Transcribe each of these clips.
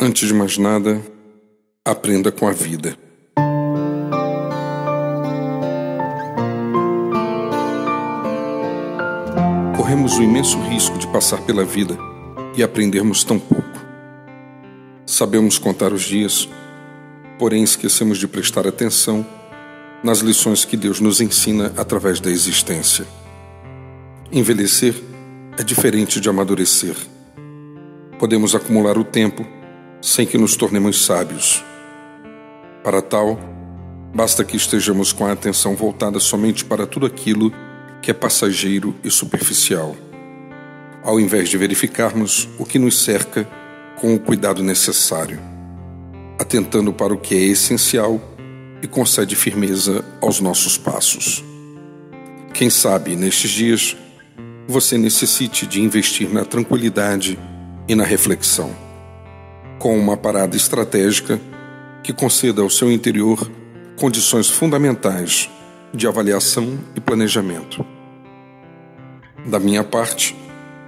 Antes de mais nada, aprenda com a vida. Corremos o imenso risco de passar pela vida e aprendermos tão pouco. Sabemos contar os dias, porém esquecemos de prestar atenção nas lições que Deus nos ensina através da existência. Envelhecer é diferente de amadurecer. Podemos acumular o tempo sem que nos tornemos sábios. Para tal, basta que estejamos com a atenção voltada somente para tudo aquilo que é passageiro e superficial, ao invés de verificarmos o que nos cerca com o cuidado necessário, atentando para o que é essencial e concede firmeza aos nossos passos. Quem sabe, nestes dias, você necessite de investir na tranquilidade e na reflexão com uma parada estratégica que conceda ao seu interior condições fundamentais de avaliação e planejamento. Da minha parte,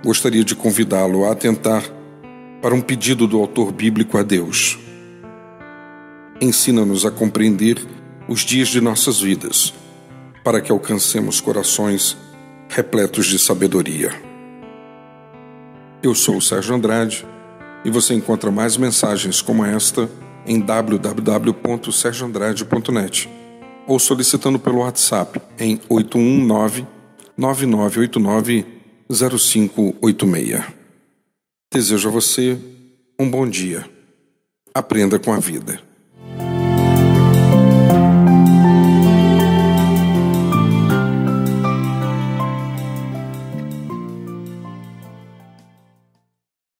gostaria de convidá-lo a atentar para um pedido do autor bíblico a Deus. Ensina-nos a compreender os dias de nossas vidas, para que alcancemos corações repletos de sabedoria. Eu sou o Sérgio Andrade e você encontra mais mensagens como esta em www.sergioandrade.net ou solicitando pelo WhatsApp em 819 9989 0586. Desejo a você um bom dia. Aprenda com a vida.